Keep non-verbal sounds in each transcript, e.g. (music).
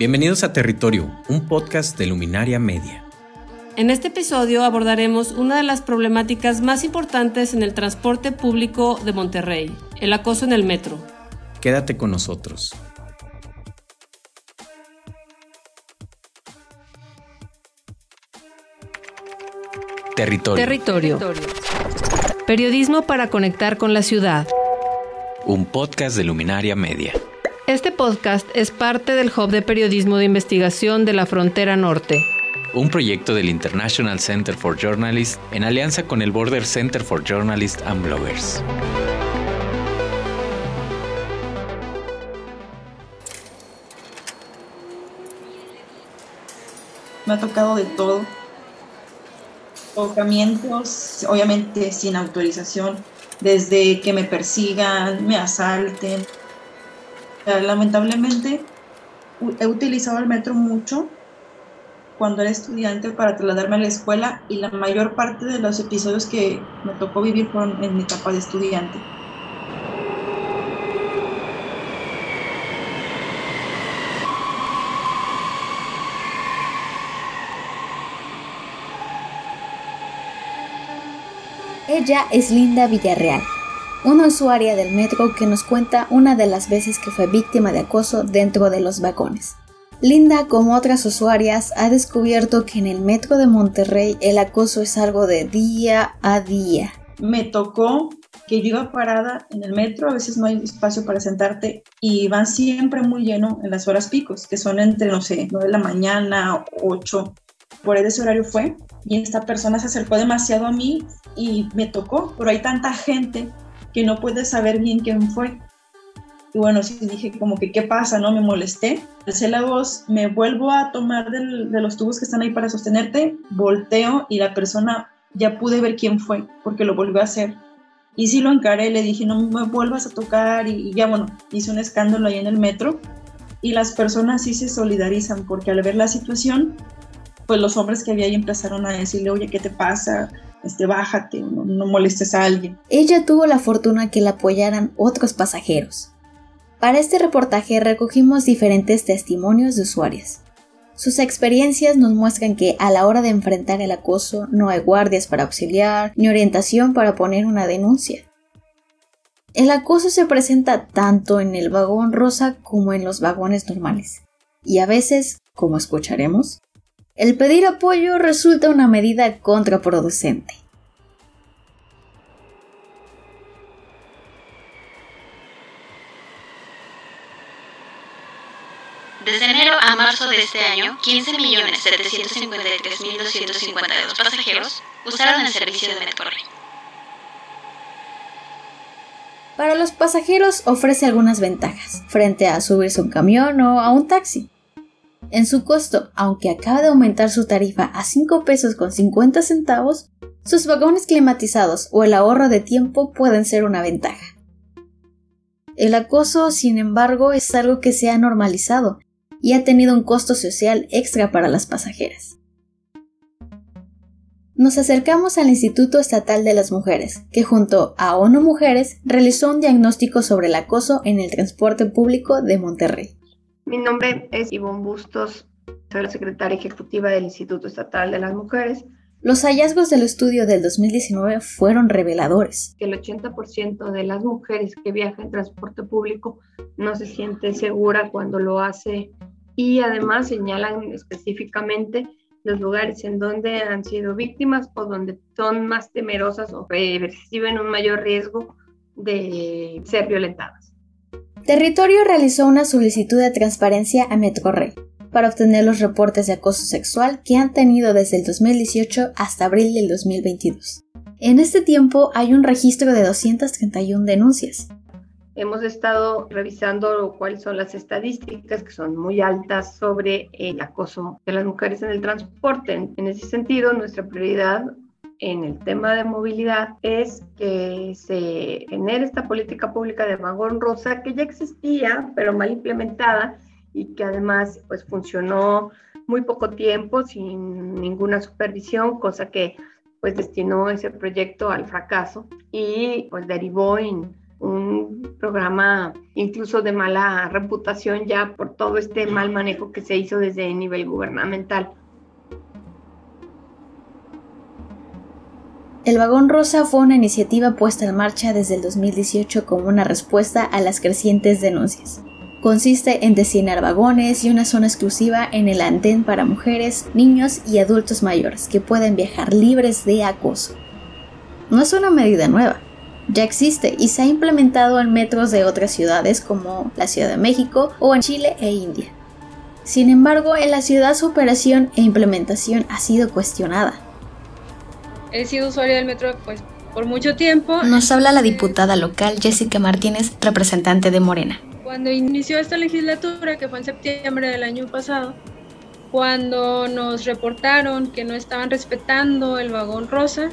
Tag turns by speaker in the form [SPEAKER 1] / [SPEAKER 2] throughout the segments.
[SPEAKER 1] Bienvenidos a Territorio, un podcast de Luminaria Media.
[SPEAKER 2] En este episodio abordaremos una de las problemáticas más importantes en el transporte público de Monterrey, el acoso en el metro.
[SPEAKER 1] Quédate con nosotros. Territorio.
[SPEAKER 2] Territorio. Periodismo para conectar con la ciudad.
[SPEAKER 1] Un podcast de Luminaria Media.
[SPEAKER 2] Este podcast es parte del Hub de Periodismo de Investigación de la Frontera Norte.
[SPEAKER 1] Un proyecto del International Center for Journalists en alianza con el Border Center for Journalists and Bloggers.
[SPEAKER 3] Me ha tocado de todo. Tocamientos, obviamente sin autorización, desde que me persigan, me asalten, lamentablemente he utilizado el metro mucho cuando era estudiante para trasladarme a la escuela y la mayor parte de los episodios que me tocó vivir fueron en mi etapa de estudiante.
[SPEAKER 4] Ella es Linda Villarreal, una usuaria del metro que nos cuenta una de las veces que fue víctima de acoso dentro de los vagones. Linda, como otras usuarias, ha descubierto que en el metro de Monterrey el acoso es algo de día a día.
[SPEAKER 3] Me tocó que yo iba parada en el metro, a veces no hay espacio para sentarte y van siempre muy lleno en las horas picos, que son entre, no sé, 9 de la mañana, 8. Por ese horario fue y esta persona se acercó demasiado a mí y me tocó, pero hay tanta gente que no puedes saber bien quién fue. Y bueno, sí dije como que qué pasa, ¿no? Me molesté. Alcé la voz, me vuelvo a tomar de los tubos que están ahí para sostenerte, volteo y la persona ya pude ver quién fue porque lo volvió a hacer. Y sí lo encaré, le dije no me vuelvas a tocar y, ya bueno, hice un escándalo ahí en el metro y las personas sí se solidarizan porque al ver la situación, pues los hombres que había ahí empezaron a decirle, oye, ¿qué te pasa? Este, bájate, no, molestes a alguien.
[SPEAKER 4] Ella tuvo la fortuna que la apoyaran otros pasajeros. Para este reportaje recogimos diferentes testimonios de usuarias. Sus experiencias nos muestran que a la hora de enfrentar el acoso no hay guardias para auxiliar ni orientación para poner una denuncia. El acoso se presenta tanto en el vagón rosa como en los vagones normales. Y a veces, como escucharemos, el pedir apoyo resulta una medida contraproducente.
[SPEAKER 5] Desde enero a marzo de este año, 15.753.252 pasajeros usaron el servicio de Metcorrey.
[SPEAKER 4] Para los pasajeros ofrece algunas ventajas frente a subirse a un camión o a un taxi. En su costo, aunque acaba de aumentar su tarifa a 5 pesos con 50 centavos, sus vagones climatizados o el ahorro de tiempo pueden ser una ventaja. El acoso, sin embargo, es algo que se ha normalizado y ha tenido un costo social extra para las pasajeras. Nos acercamos al Instituto Estatal de las Mujeres, que junto a ONU Mujeres realizó un diagnóstico sobre el acoso en el transporte público de Monterrey.
[SPEAKER 6] Mi nombre es Ivonne Bustos, soy la secretaria ejecutiva del Instituto Estatal de las Mujeres.
[SPEAKER 4] Los hallazgos del estudio del 2019 fueron reveladores.
[SPEAKER 6] El 80% de las mujeres que viajan en transporte público no se siente segura cuando lo hace y además señalan específicamente los lugares en donde han sido víctimas o donde son más temerosas o reciben un mayor riesgo de ser violentadas.
[SPEAKER 4] Territorio realizó una solicitud de transparencia a Metrorrey para obtener los reportes de acoso sexual que han tenido desde el 2018 hasta abril del 2022. En este tiempo hay un registro de 231 denuncias.
[SPEAKER 6] Hemos estado revisando cuáles son las estadísticas que son muy altas sobre el acoso de las mujeres en el transporte. En ese sentido, nuestra prioridad en el tema de movilidad es que se genere esta política pública de vagón rosa que ya existía, pero mal implementada y que además pues funcionó muy poco tiempo sin ninguna supervisión, cosa que pues destinó ese proyecto al fracaso y pues derivó en un programa incluso de mala reputación ya por todo este mal manejo que se hizo desde el nivel gubernamental.
[SPEAKER 4] El vagón rosa fue una iniciativa puesta en marcha desde el 2018 como una respuesta a las crecientes denuncias. Consiste en designar vagones y una zona exclusiva en el andén para mujeres, niños y adultos mayores que pueden viajar libres de acoso. No es una medida nueva, ya existe y se ha implementado en metros de otras ciudades como la Ciudad de México o en Chile e India. Sin embargo, en la ciudad su operación e implementación ha sido cuestionada.
[SPEAKER 7] He sido usuaria del metro pues por mucho tiempo.
[SPEAKER 4] Nos habla la diputada local Jessica Martínez, representante de Morena.
[SPEAKER 7] Cuando inició esta legislatura, que fue en septiembre del año pasado, cuando nos reportaron que no estaban respetando el vagón rosa,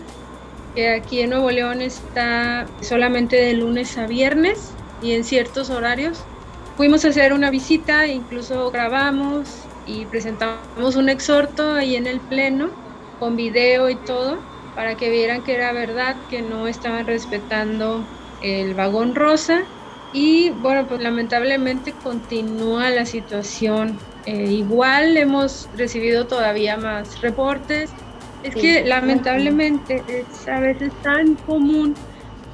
[SPEAKER 7] que aquí en Nuevo León está solamente de lunes a viernes y en ciertos horarios. Fuimos a hacer una visita, incluso grabamos y presentamos un exhorto ahí en el pleno con video y todo para que vieran que era verdad que no estaban respetando el vagón rosa y bueno pues lamentablemente continúa la situación eh, igual hemos recibido todavía más reportes es que lamentablemente es a veces tan común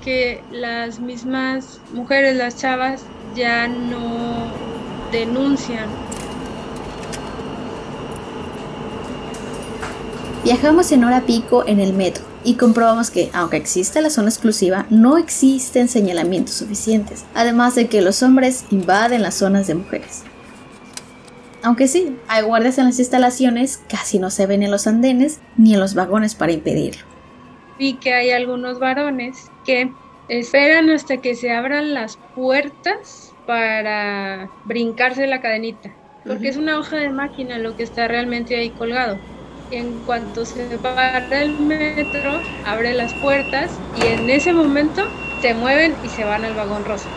[SPEAKER 7] que las mismas mujeres, las chavas, ya no denuncian.
[SPEAKER 4] Viajamos en hora pico en el metro y comprobamos que, aunque existe la zona exclusiva, no existen señalamientos suficientes, además de que los hombres invaden las zonas de mujeres. Aunque sí, hay guardias en las instalaciones, casi no se ven en los andenes ni en los vagones para impedirlo.
[SPEAKER 7] Vi que hay algunos varones que esperan hasta que se abran las puertas para brincarse la cadenita, porque es una hoja de máquina lo que está realmente ahí colgado. En cuanto se para el metro, abre las puertas y en ese momento se mueven y se van al vagón rosa.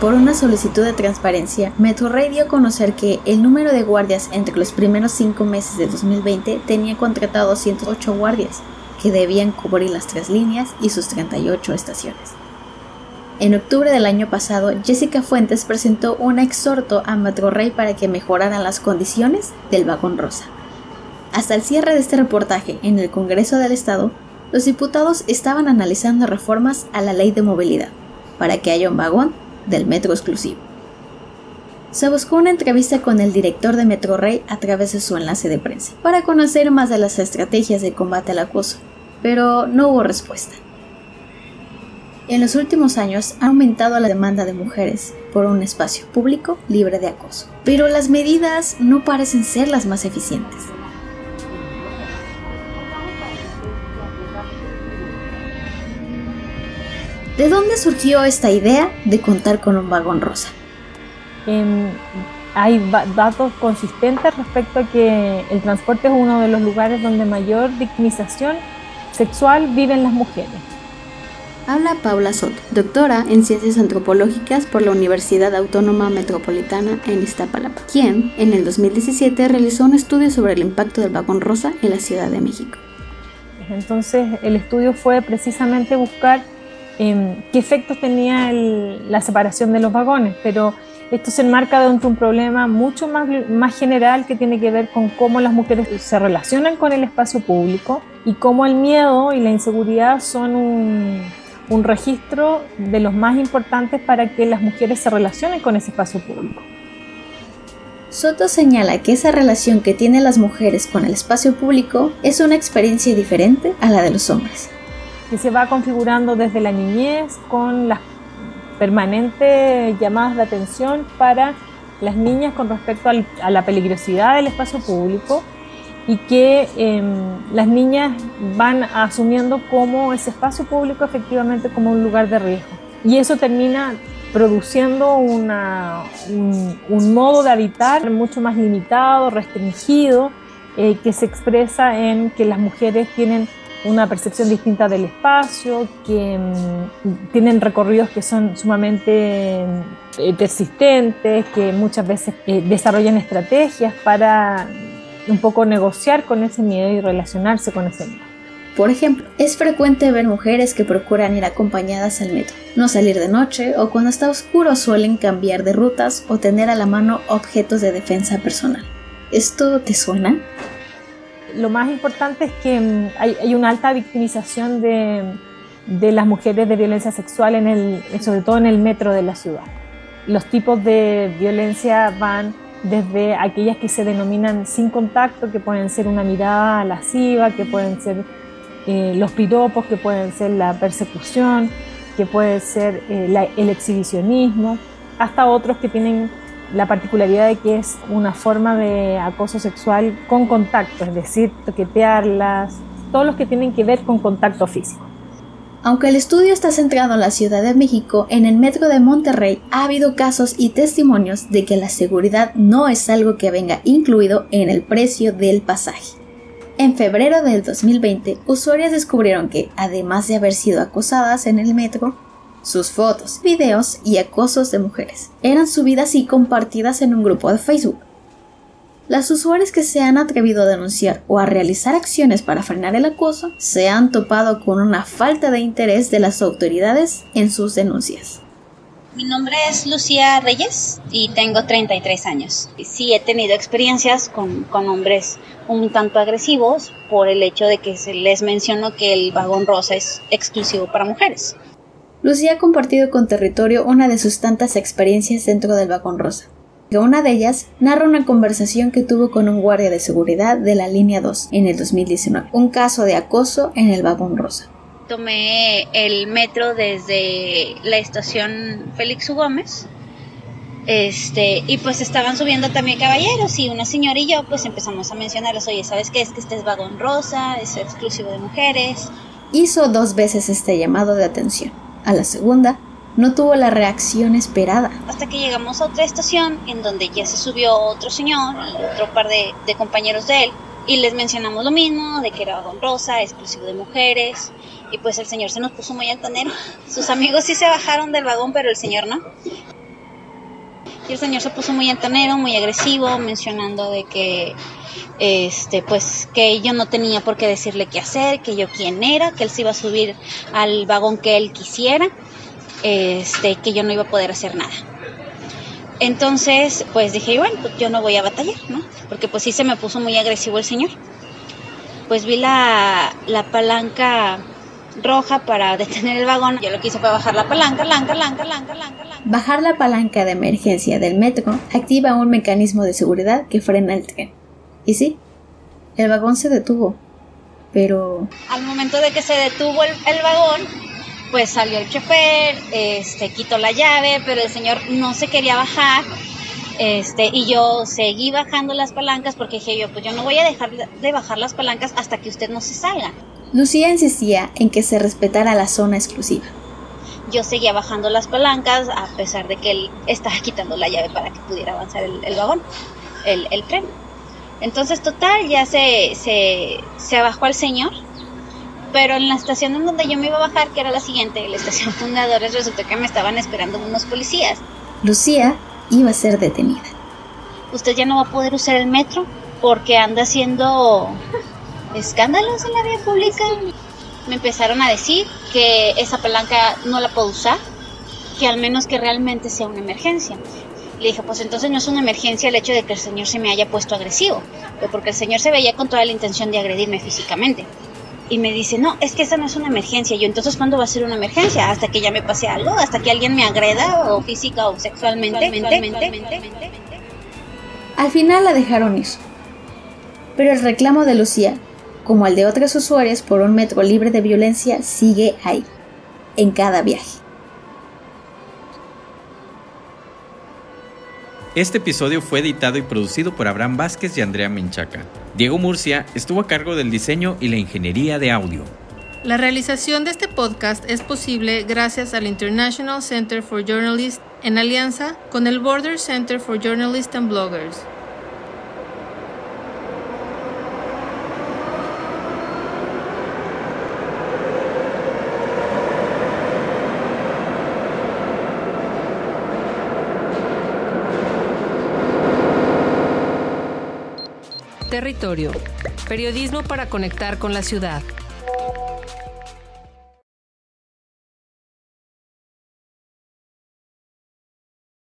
[SPEAKER 4] Por una solicitud de transparencia, Metrorrey dio a conocer que el número de guardias entre los primeros cinco meses de 2020 tenía contratado 108 guardias, que debían cubrir las tres líneas y sus 38 estaciones. En octubre del año pasado, Jessica Fuentes presentó un exhorto a Metrorrey para que mejoraran las condiciones del vagón rosa. Hasta el cierre de este reportaje en el Congreso del Estado, los diputados estaban analizando reformas a la ley de movilidad para que haya un vagón del metro exclusivo. Se buscó una entrevista con el director de Metro Rey a través de su enlace de prensa para conocer más de las estrategias de combate al acoso, pero no hubo respuesta. En los últimos años ha aumentado la demanda de mujeres por un espacio público libre de acoso, pero las medidas no parecen ser las más eficientes. ¿De dónde surgió esta idea de contar con un vagón rosa?
[SPEAKER 8] Em, hay datos consistentes respecto a que el transporte es uno de los lugares donde mayor victimización sexual viven las mujeres.
[SPEAKER 4] Habla Paula Soto, doctora en Ciencias Antropológicas por la Universidad Autónoma Metropolitana en Iztapalapa, quien en el 2017 realizó un estudio sobre el impacto del vagón rosa en la Ciudad de México.
[SPEAKER 8] Entonces el estudio fue precisamente buscar Em, qué efectos tenía la separación de los vagones, pero esto se enmarca dentro de un problema mucho más, más general que tiene que ver con cómo las mujeres se relacionan con el espacio público y cómo el miedo y la inseguridad son un, un registro de los más importantes para que las mujeres se relacionen con ese espacio público.
[SPEAKER 4] Soto señala que esa relación que tienen las mujeres con el espacio público es una experiencia diferente a la de los hombres
[SPEAKER 8] que se va configurando desde la niñez con las permanentes llamadas de atención para las niñas con respecto a la peligrosidad del espacio público y que em, las niñas van asumiendo como ese espacio público efectivamente como un lugar de riesgo. Y eso termina produciendo una, un, modo de habitar mucho más limitado, restringido, eh, que se expresa en que las mujeres tienen una percepción distinta del espacio, que mm, tienen recorridos que son sumamente eh, persistentes, que muchas veces eh, desarrollan estrategias para un poco negociar con ese miedo y relacionarse con ese miedo.
[SPEAKER 4] Por ejemplo, es frecuente ver mujeres que procuran ir acompañadas al metro, no salir de noche o cuando está oscuro suelen cambiar de rutas o tener a la mano objetos de defensa personal. ¿Esto te suena?
[SPEAKER 8] Lo más importante es que mm, hay, una alta victimización de, de, las mujeres de violencia sexual, en el, sobre todo en el metro de la ciudad. Los tipos de violencia van desde aquellas que se denominan sin contacto, que pueden ser una mirada lasciva, que pueden ser eh, los piropos, que pueden ser la persecución, que puede ser eh, el exhibicionismo, hasta otros que tienen la particularidad de que es una forma de acoso sexual con contacto, es decir, toquetearlas, todos los que tienen que ver con contacto físico.
[SPEAKER 4] Aunque el estudio está centrado en la Ciudad de México, en el metro de Monterrey ha habido casos y testimonios de que la seguridad no es algo que venga incluido en el precio del pasaje. En febrero del 2020, usuarias descubrieron que, además de haber sido acosadas en el metro, sus fotos, videos y acosos de mujeres eran subidas y compartidas en un grupo de Facebook. Las usuarias que se han atrevido a denunciar o a realizar acciones para frenar el acoso se han topado con una falta de interés de las autoridades en sus denuncias.
[SPEAKER 9] Mi nombre es Lucía Reyes y tengo 33 años. Sí he tenido experiencias con, con, hombres un tanto agresivos por el hecho de que se les mencionó que el vagón rosa es exclusivo para mujeres.
[SPEAKER 4] Lucía ha compartido con Territorio una de sus tantas experiencias dentro del vagón rosa. Una de ellas narra una conversación que tuvo con un guardia de seguridad de la línea 2 en el 2019, un caso de acoso en el vagón rosa.
[SPEAKER 9] Tomé el metro desde la estación Félix U. Gómez este, y pues estaban subiendo también caballeros y una señora y yo pues empezamos a mencionarles, oye, ¿sabes qué? Es que este es vagón rosa, es exclusivo de mujeres.
[SPEAKER 4] Hizo dos veces este llamado de atención a la segunda, no tuvo la reacción esperada.
[SPEAKER 9] Hasta que llegamos a otra estación en donde ya se subió otro señor y otro par de, compañeros de él y les mencionamos lo mismo, de que era vagón rosa, exclusivo de mujeres, y pues el señor se nos puso muy altanero. (laughs) Sus amigos sí se bajaron del vagón, pero el señor no. Y el señor se puso muy altanero, muy agresivo, mencionando de que este pues que yo no tenía por qué decirle qué hacer, que yo quién era, que él se iba a subir al vagón que él quisiera, este, que yo no iba a poder hacer nada. Entonces, pues dije, bueno, pues yo no voy a batallar, ¿no? Porque pues sí se me puso muy agresivo el señor. Pues vi la, la palanca roja para (laughs) detener el vagón. Yo lo que hice fue bajar la palanca, palanca, palanca, palanca, palanca.
[SPEAKER 4] Bajar la palanca de emergencia del metro activa un mecanismo de seguridad que frena el tren. Y sí, el vagón se detuvo, pero...
[SPEAKER 9] Al momento de que se detuvo el, vagón, pues salió el chofer, este, quitó la llave, pero el señor no se quería bajar. Este, y yo seguí bajando las palancas porque dije yo, pues yo no voy a dejar de bajar las palancas hasta que usted no se salga.
[SPEAKER 4] Lucía insistía en que se respetara la zona exclusiva.
[SPEAKER 9] Yo seguía bajando las palancas a pesar de que él estaba quitando la llave para que pudiera avanzar el, vagón, el, el tren. Entonces, total, ya se, se, se bajó el señor, pero en la estación en donde yo me iba a bajar, que era la siguiente, la estación Fundadores, resultó que me estaban esperando unos policías.
[SPEAKER 4] Lucía iba a ser detenida.
[SPEAKER 9] Usted ya no va a poder usar el metro porque anda haciendo escándalos en la vía pública. Me empezaron a decir que esa palanca no la puedo usar, que al menos que realmente sea una emergencia. Le dije, pues entonces no es una emergencia el hecho de que el señor se me haya puesto agresivo, porque el señor se veía con toda la intención de agredirme físicamente. Y me dice, no, es que esa no es una emergencia. Yo, entonces, ¿cuándo va a ser una emergencia? Hasta que ya me pase algo, hasta que alguien me agreda, o física o sexualmente.
[SPEAKER 4] Al final la dejaron ir. Pero el reclamo de Lucía, como el de otras usuarias por un metro libre de violencia, sigue ahí, en cada viaje.
[SPEAKER 1] Este episodio fue editado y producido por Abraham Vázquez y Andrea Menchaca. Diego Murcia estuvo a cargo del diseño y la ingeniería de audio.
[SPEAKER 2] La realización de este podcast es posible gracias al International Center for Journalists en alianza con el Border Center for Journalists and Bloggers. Territorio. Periodismo para conectar con la ciudad.